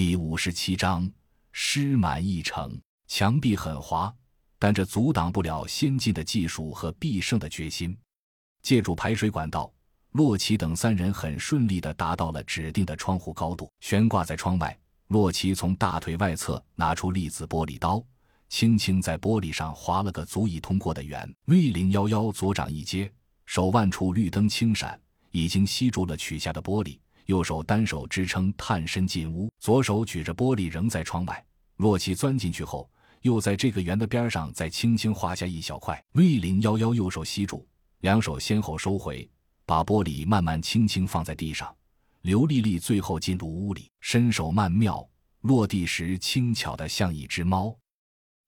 第五十七章，诗满一城，墙壁很滑，但这阻挡不了先进的技术和必胜的决心。借助排水管道，洛奇等三人很顺利地达到了指定的窗户高度，悬挂在窗外。洛奇从大腿外侧拿出粒子玻璃刀，轻轻在玻璃上划了个足以通过的圆。V 零幺幺左掌一接，手腕处绿灯轻闪，已经吸住了取下的玻璃。右手单手支撑，探身进屋，左手举着玻璃仍在窗外。洛奇钻进去后，又在这个圆的边上再轻轻划下一小块。V 零幺幺右手吸住，两手先后收回，把玻璃慢慢轻轻放在地上。刘丽丽最后进入屋里，身手曼妙，落地时轻巧的像一只猫。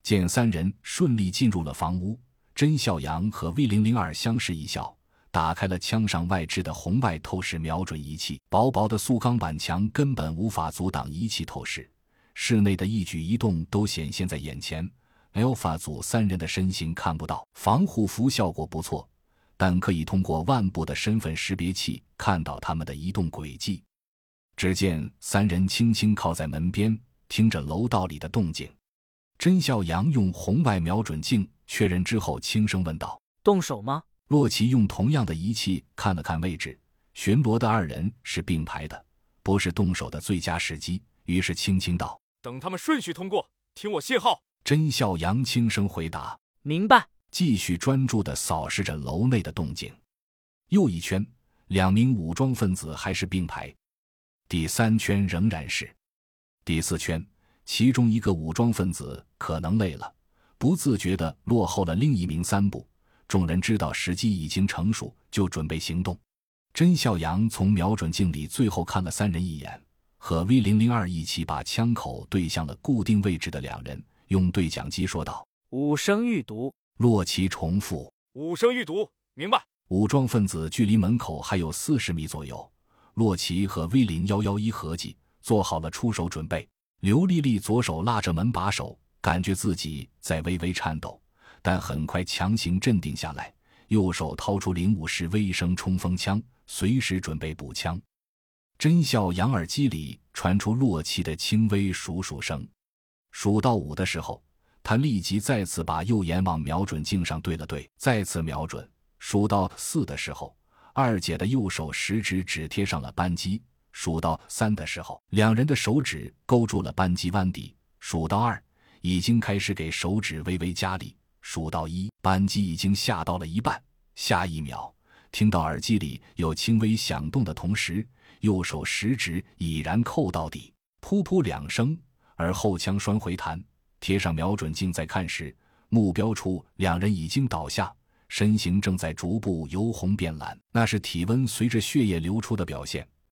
见三人顺利进入了房屋，甄笑阳和 V 零零二相视一笑。打开了枪上外置的红外透视瞄准仪器，薄薄的塑钢板墙根本无法阻挡仪器透视，室内的一举一动都显现在眼前。Alpha 组三人的身形看不到，防护服效果不错，但可以通过腕部的身份识别器看到他们的移动轨迹。只见三人轻轻靠在门边，听着楼道里的动静。甄孝阳用红外瞄准镜确认之后，轻声问道：“动手吗？”洛奇用同样的仪器看了看位置，巡逻的二人是并排的，不是动手的最佳时机。于是轻轻道：“等他们顺序通过，听我信号。”甄笑阳轻声回答：“明白。”继续专注地扫视着楼内的动静。又一圈，两名武装分子还是并排。第三圈仍然是。第四圈，其中一个武装分子可能累了，不自觉地落后了另一名三步。众人知道时机已经成熟，就准备行动。甄孝阳从瞄准镜里最后看了三人一眼，和 V 零零二一起把枪口对向了固定位置的两人，用对讲机说道：“五声预读。”洛奇重复：“五声预读，明白。”武装分子距离门口还有四十米左右，洛奇和 V 零幺幺一合计，做好了出手准备。刘丽丽左手拉着门把手，感觉自己在微微颤抖。但很快强行镇定下来，右手掏出零五式微声冲锋枪，随时准备补枪。甄孝阳耳机里传出洛奇的轻微数数声，数到五的时候，他立即再次把右眼往瞄准镜上对了对，再次瞄准。数到四的时候，二姐的右手食指指贴上了扳机；数到三的时候，两人的手指勾住了扳机弯底；数到二，已经开始给手指微微加力。数到一，扳机已经下到了一半。下一秒，听到耳机里有轻微响动的同时，右手食指已然扣到底。噗噗两声，而后枪栓回弹，贴上瞄准镜再看时，目标处两人已经倒下，身形正在逐步由红变蓝，那是体温随着血液流出的表现。